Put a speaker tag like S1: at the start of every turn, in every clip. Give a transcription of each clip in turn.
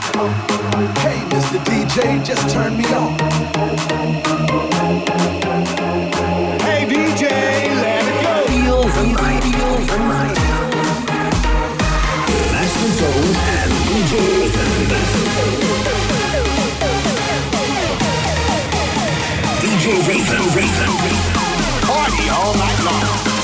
S1: Hey, Mr. DJ, just turn me on. Hey, DJ, let it go.
S2: Feel the night, feel the night. Master Zone and DJ DJ Raven, Raven,
S1: Party all night long.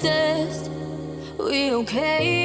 S3: dust. We okay?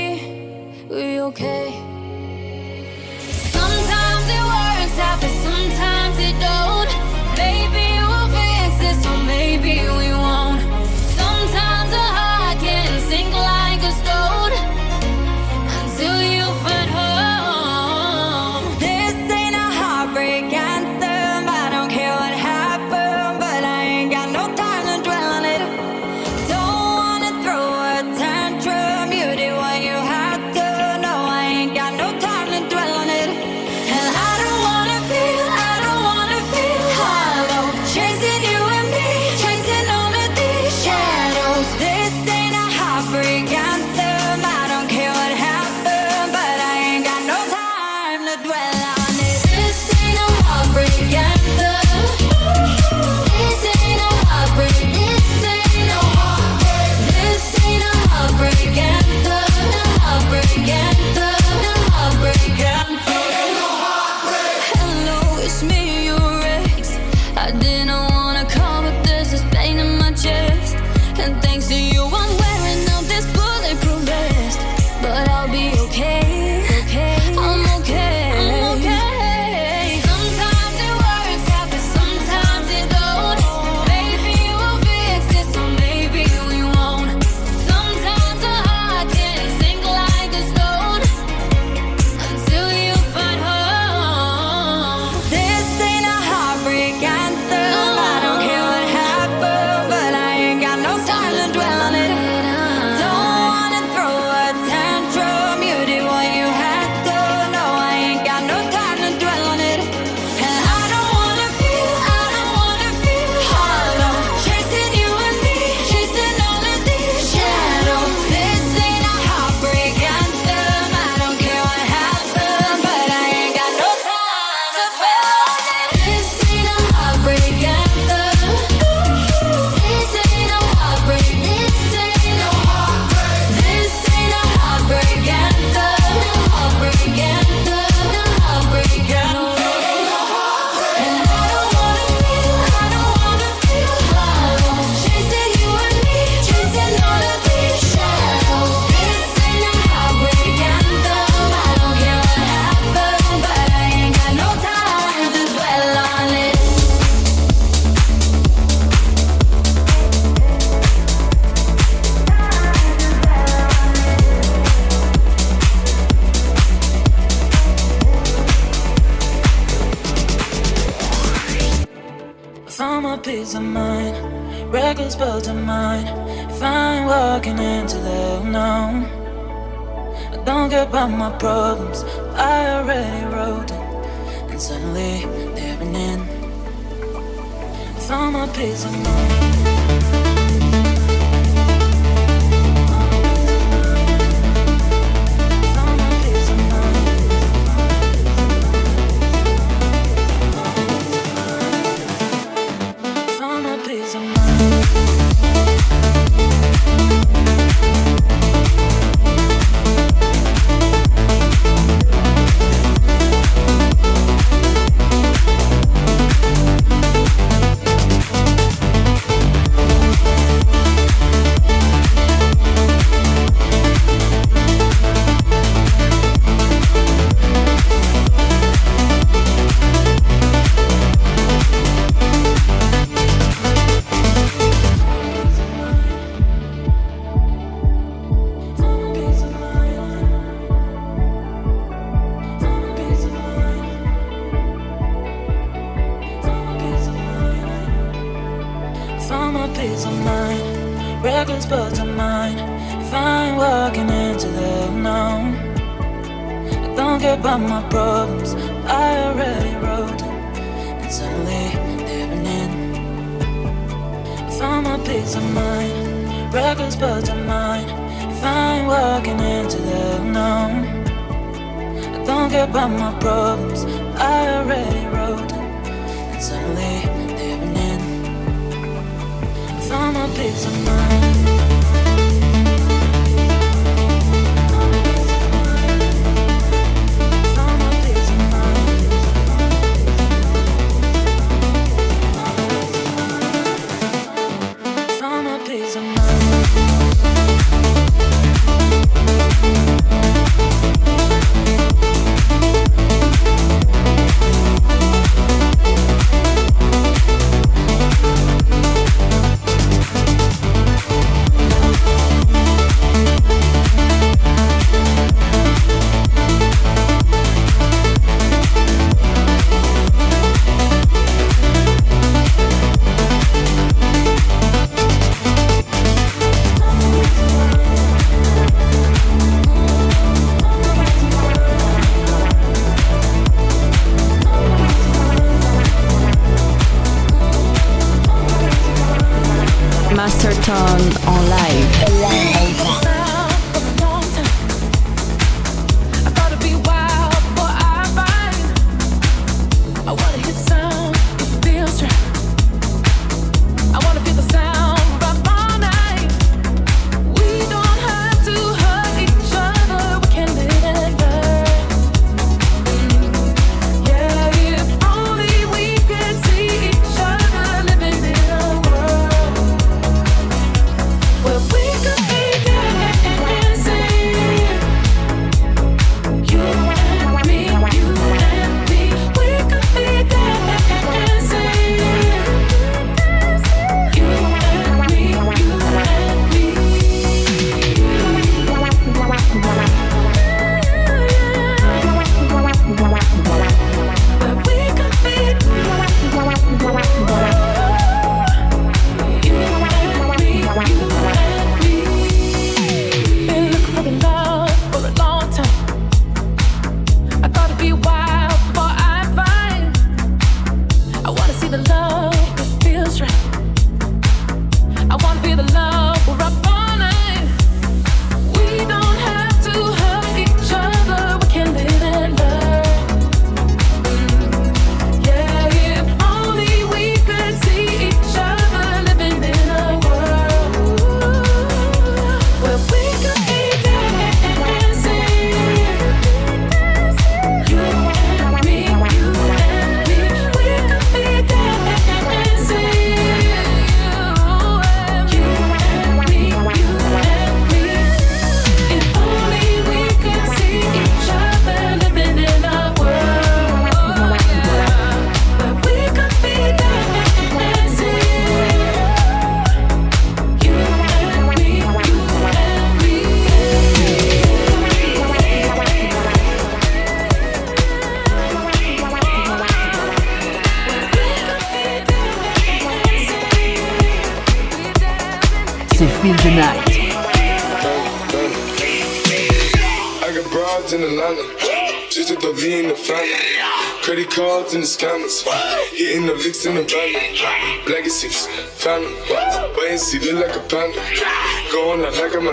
S3: about my problems. I already wrote it, and suddenly they're an end. Found my peace of mind. about my problems I already wrote, and suddenly they have an end. Found my peace of mind.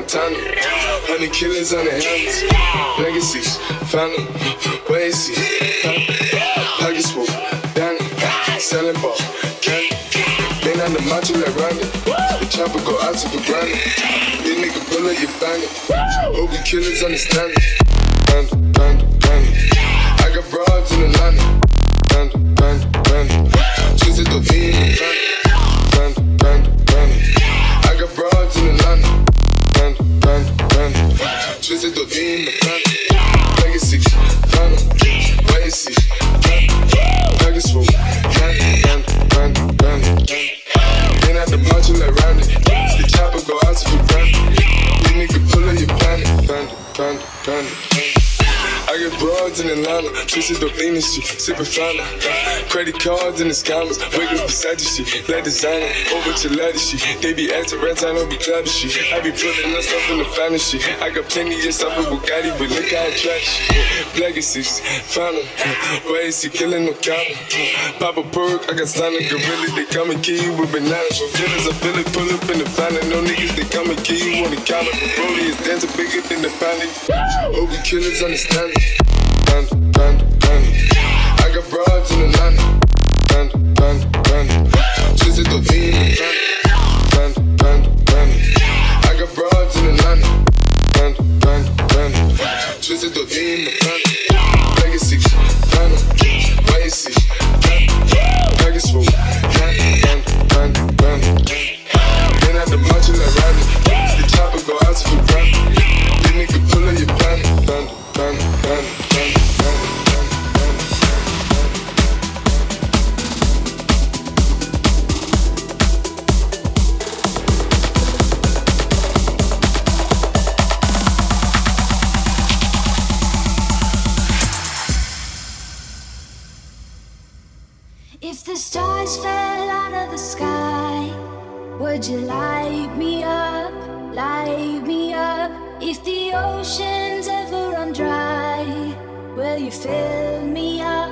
S4: Montana. Honey killers on the helmets. Legacies, family, Wacy, Pockets full, Danny, selling ball, candy. Been on the macho like Randy. The chopper go out to the granny. This make a up you bandit. Hope the killers understand it. Sipping flounder. Credit cards in the scammers, wake up beside you shit, like designer, over to ladder shit. They be acting rats, I don't be clapping shit. I be putting us up in the finest shit. I got plenty of stuff with Bugatti, but look how I trash shit. Is six. Why is he killing no cop? Pop a perk, I got sonic gorilla, they come and kill you with bananas. From killers, I feel it, pull up in the finest. No niggas, they come and kill you on the counter. The Brody is dancing bigger than the family. Open killers understand it. Panda, panda, panda. You
S5: fill me up?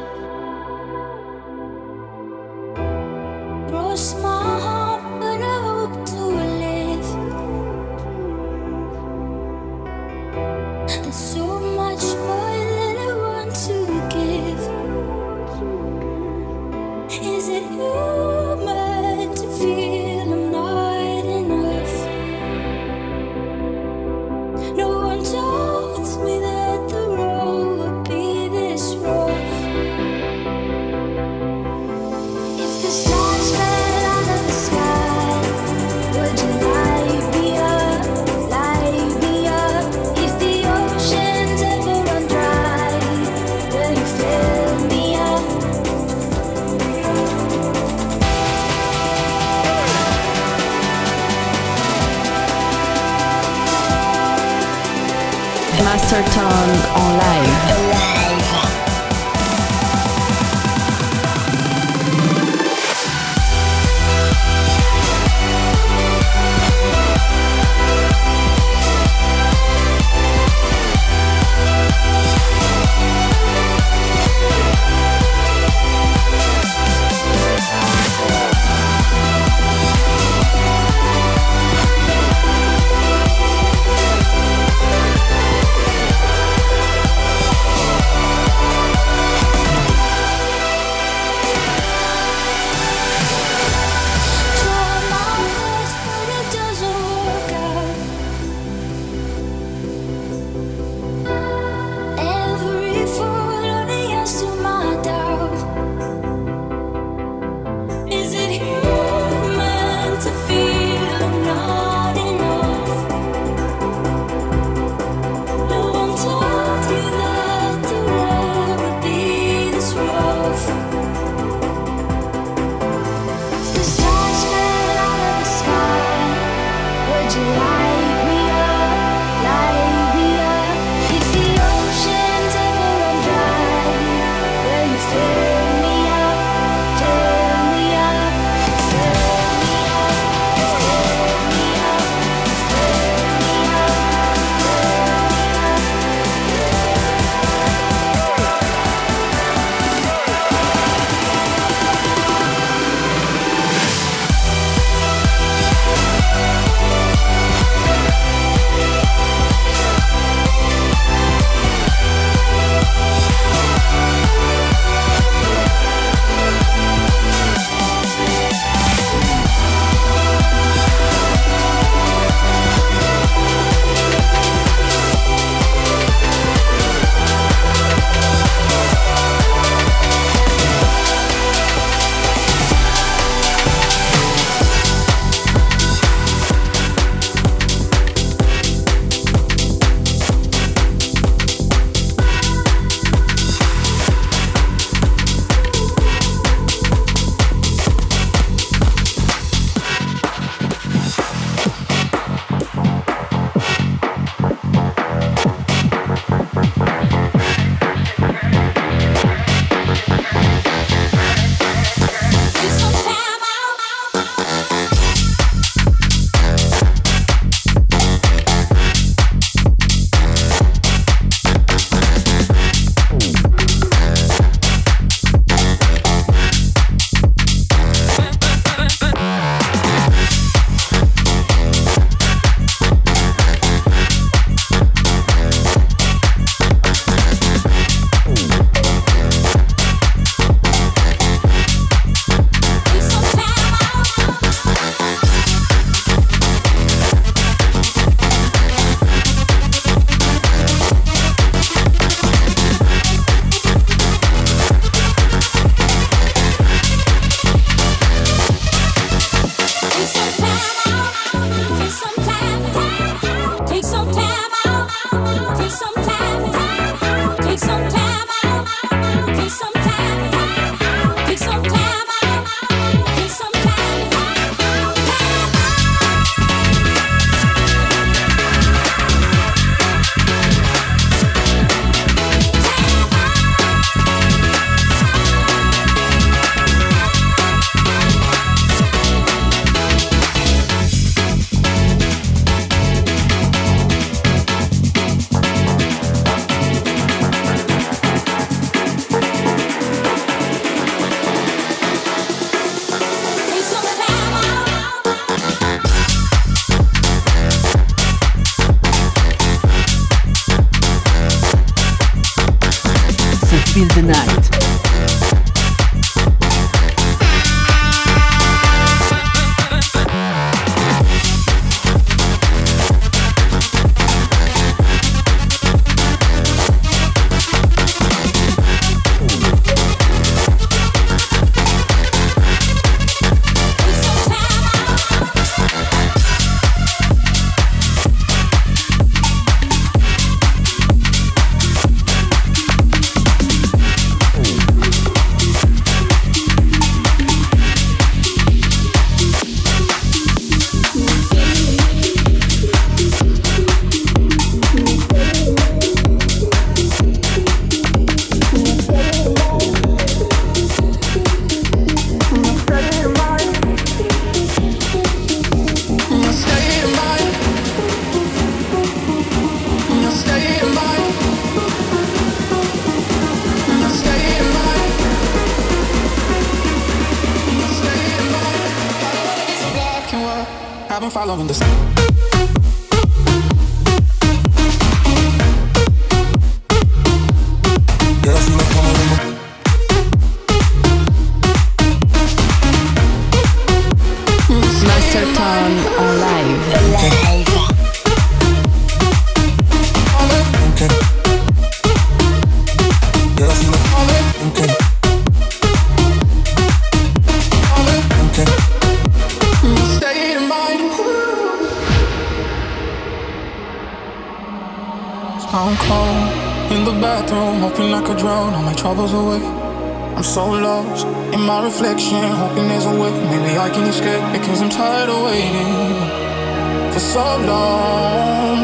S6: my reflection, hoping there's a way maybe I can escape because I'm tired of waiting for so long.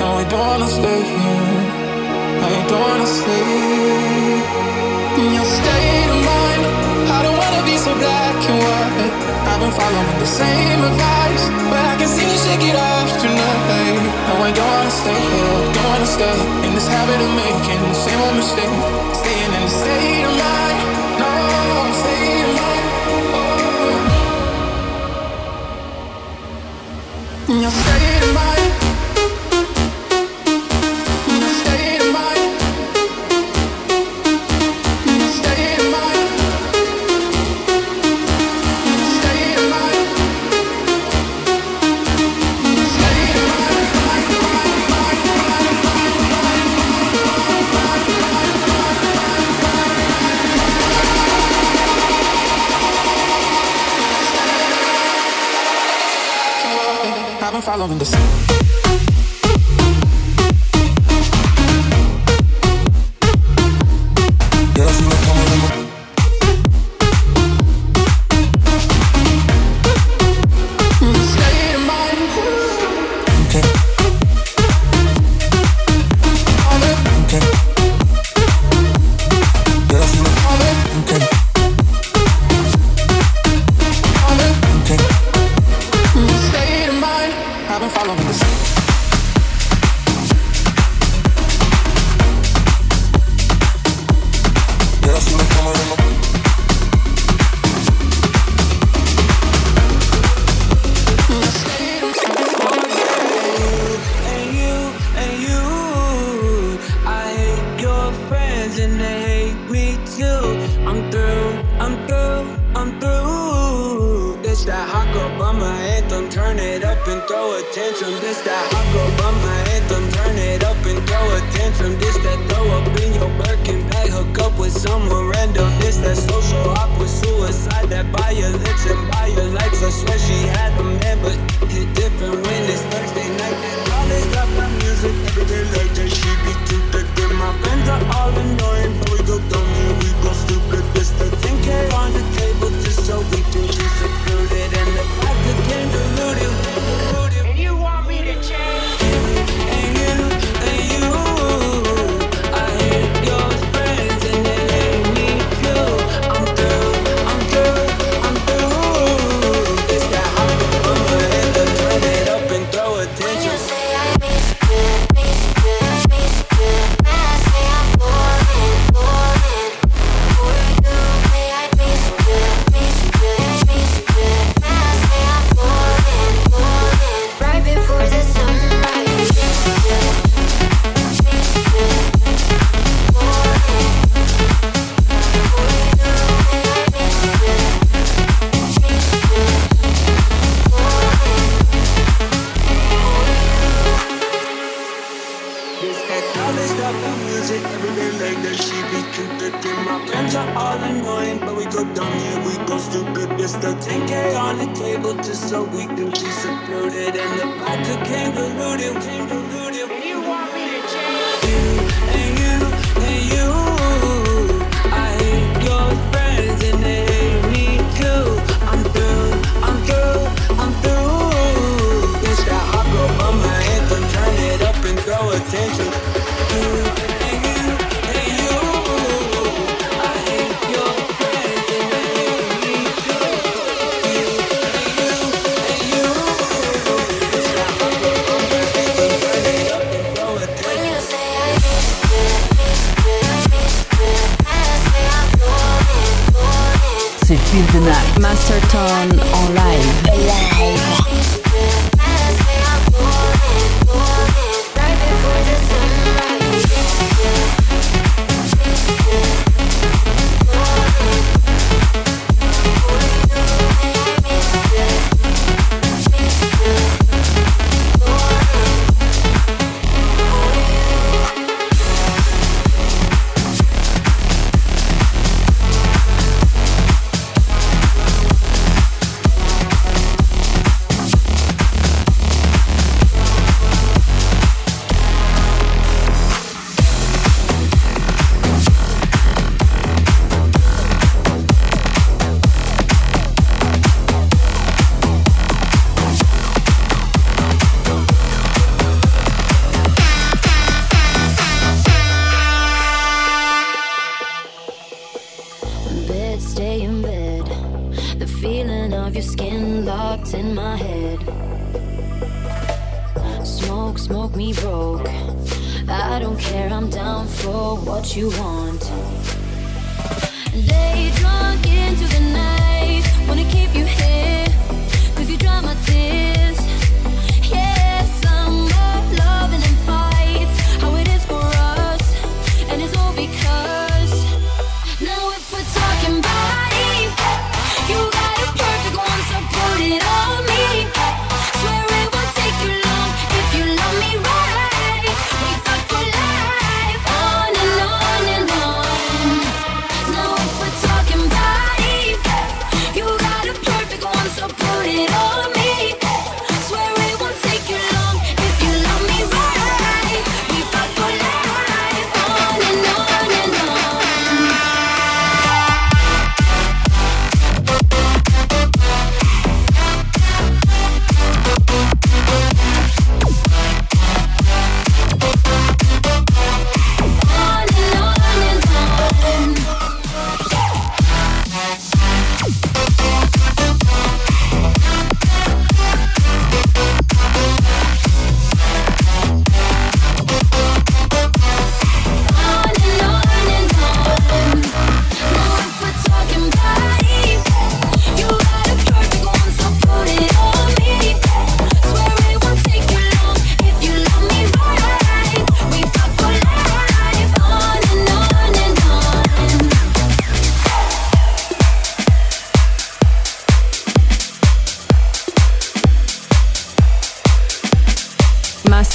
S6: Now I don't wanna stay here. I don't wanna stay. In your state of mind, I don't wanna be so black and white. I've been following the same advice, but I can see you shake it off tonight. No, I don't wanna stay here, don't wanna stay in this habit of making the same old mistake, staying in the state of mind. following the
S5: sun.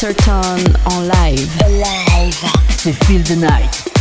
S5: Masterton en live. C'est Feel the Night.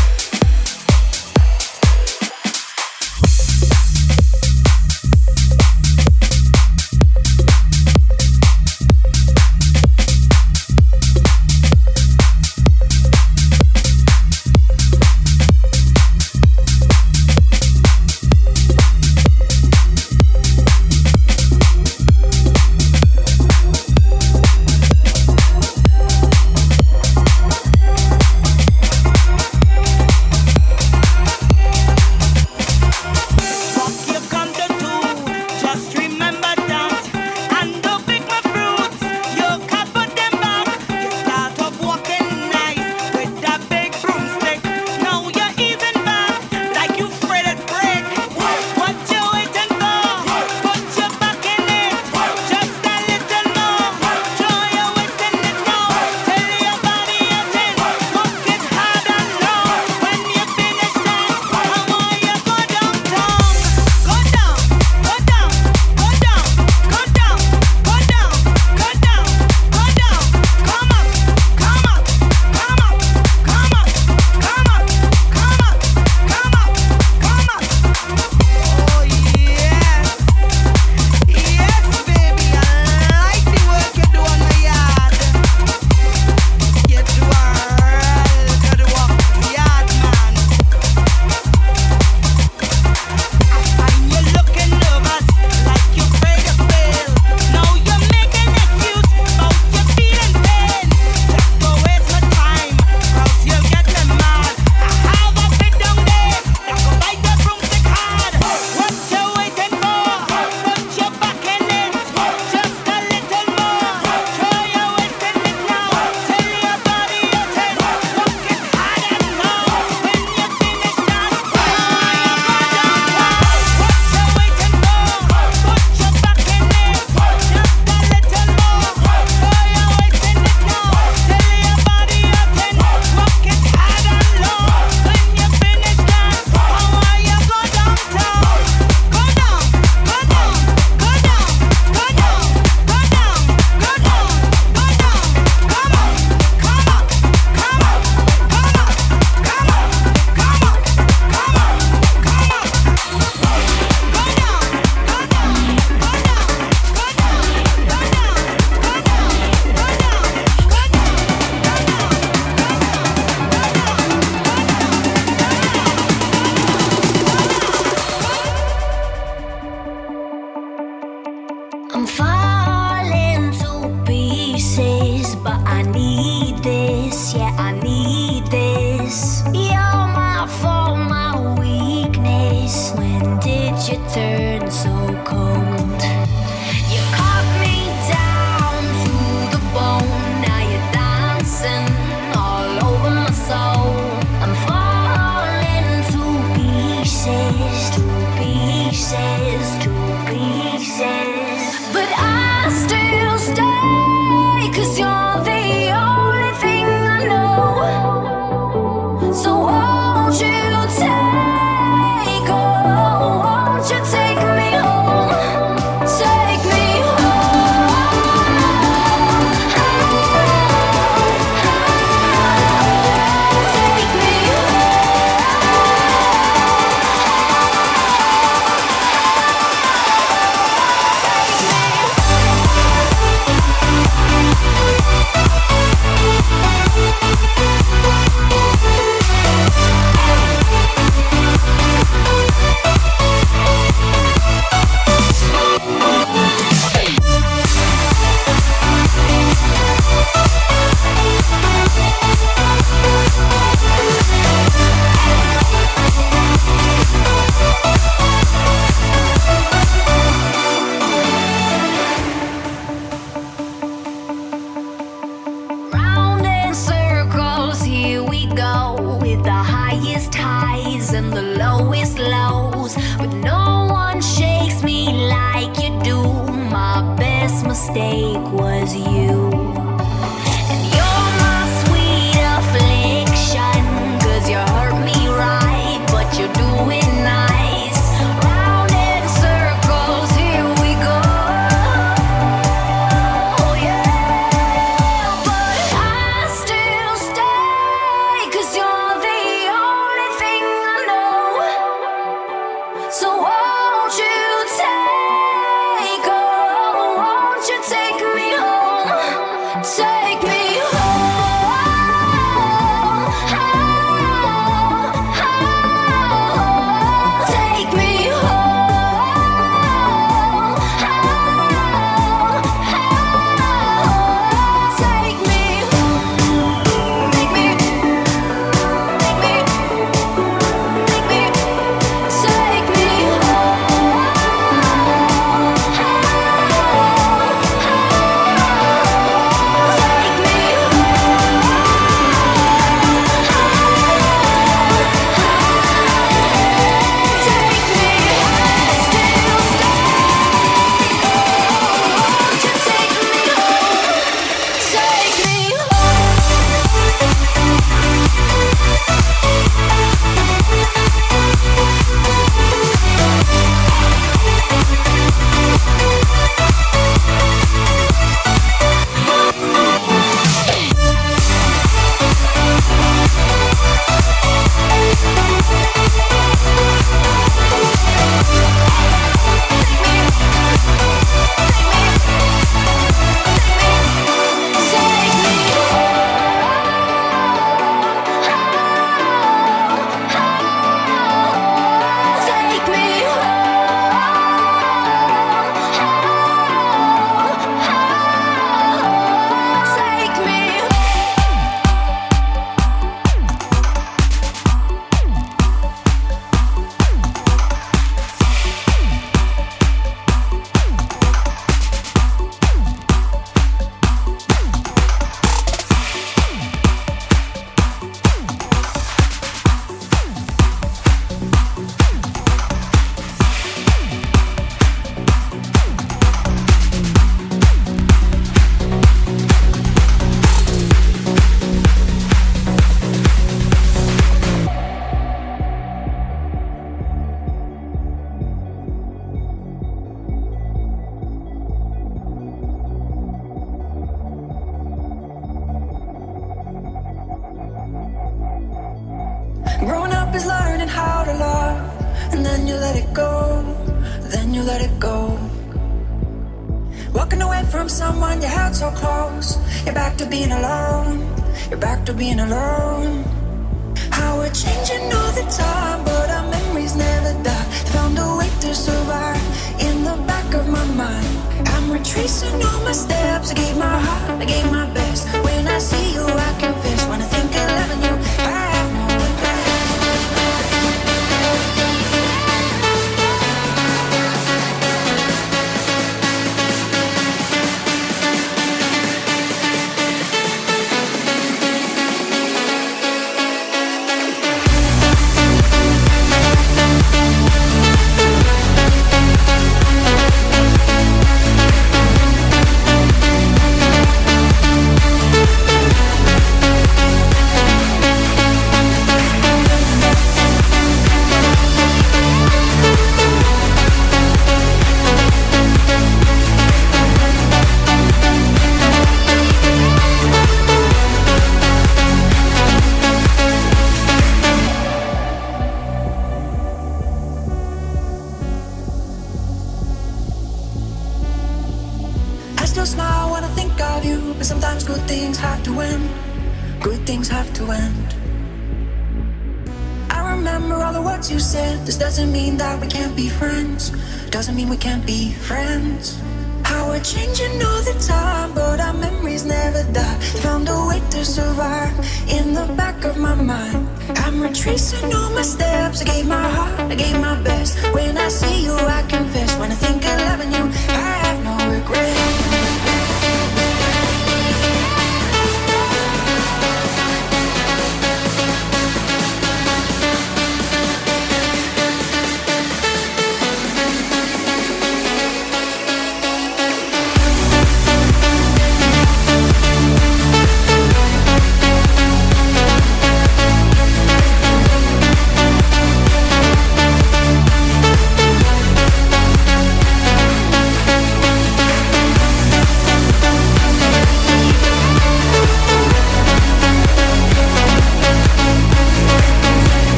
S7: tracing all my steps. I gave my heart, I gave my best. When I see you, I
S5: can.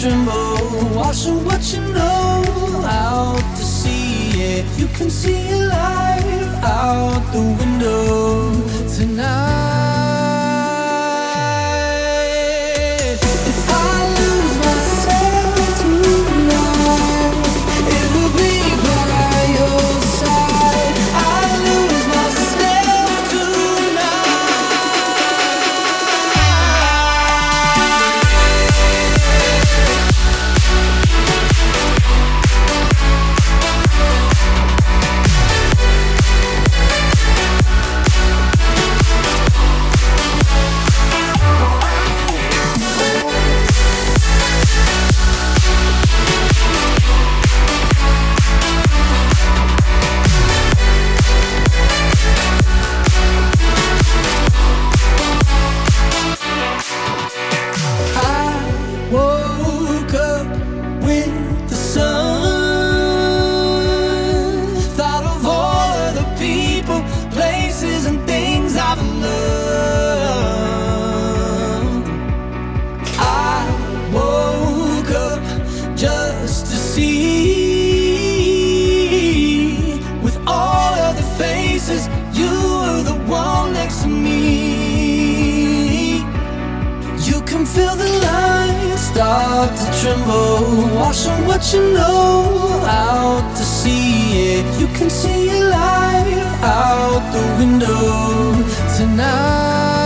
S8: tremble, washing what you know out to see it. You can see your life out the window tonight. tremble. Washing what you know. Out to see it. You can see your life out the window. Tonight.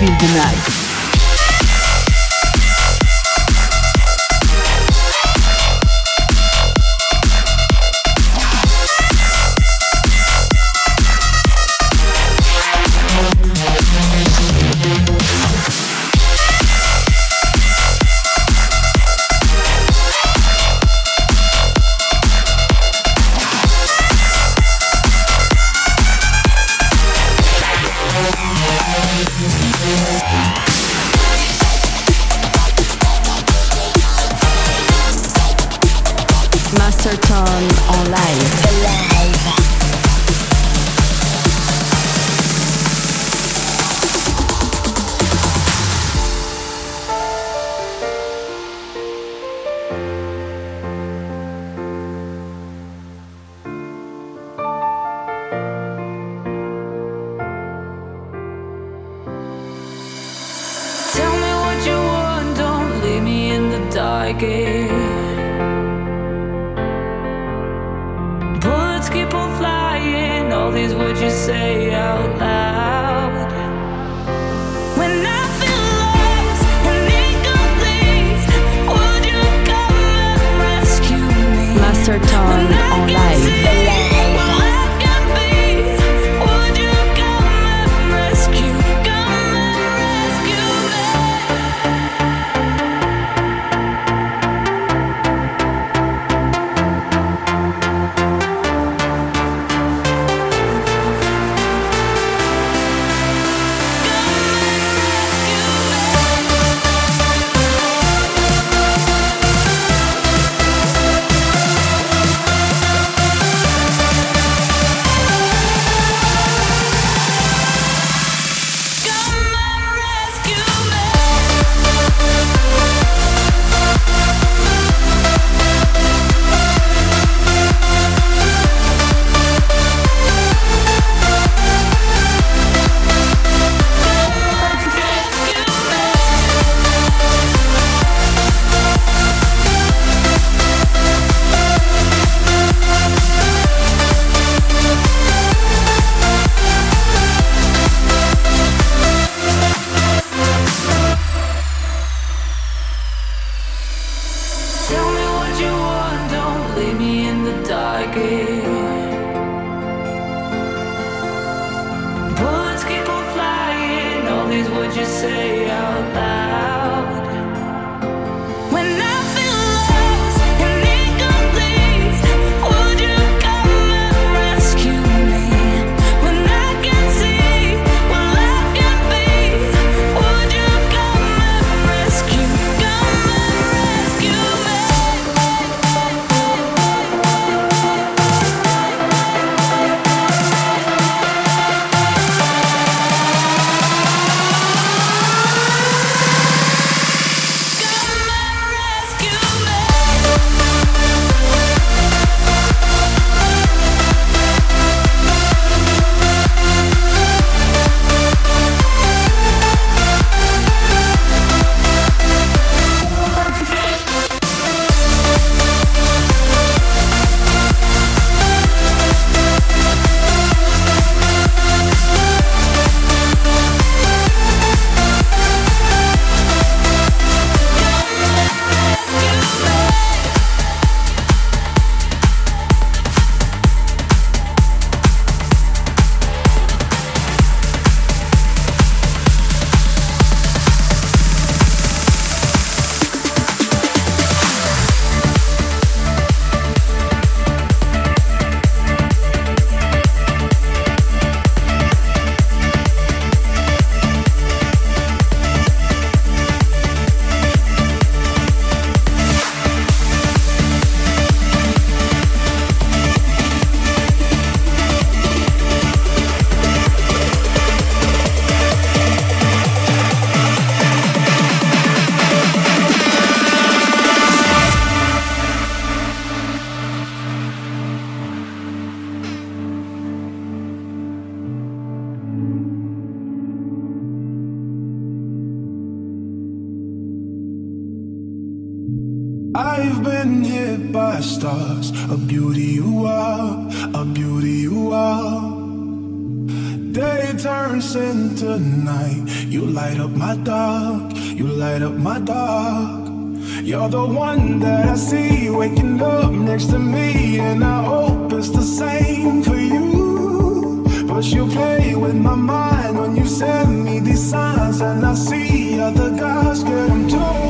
S9: feel the
S10: night. my dog. You're the one that I see waking up next to me, and I hope it's the same for you. But you play with my mind when you send me these signs, and I see other guys get them too.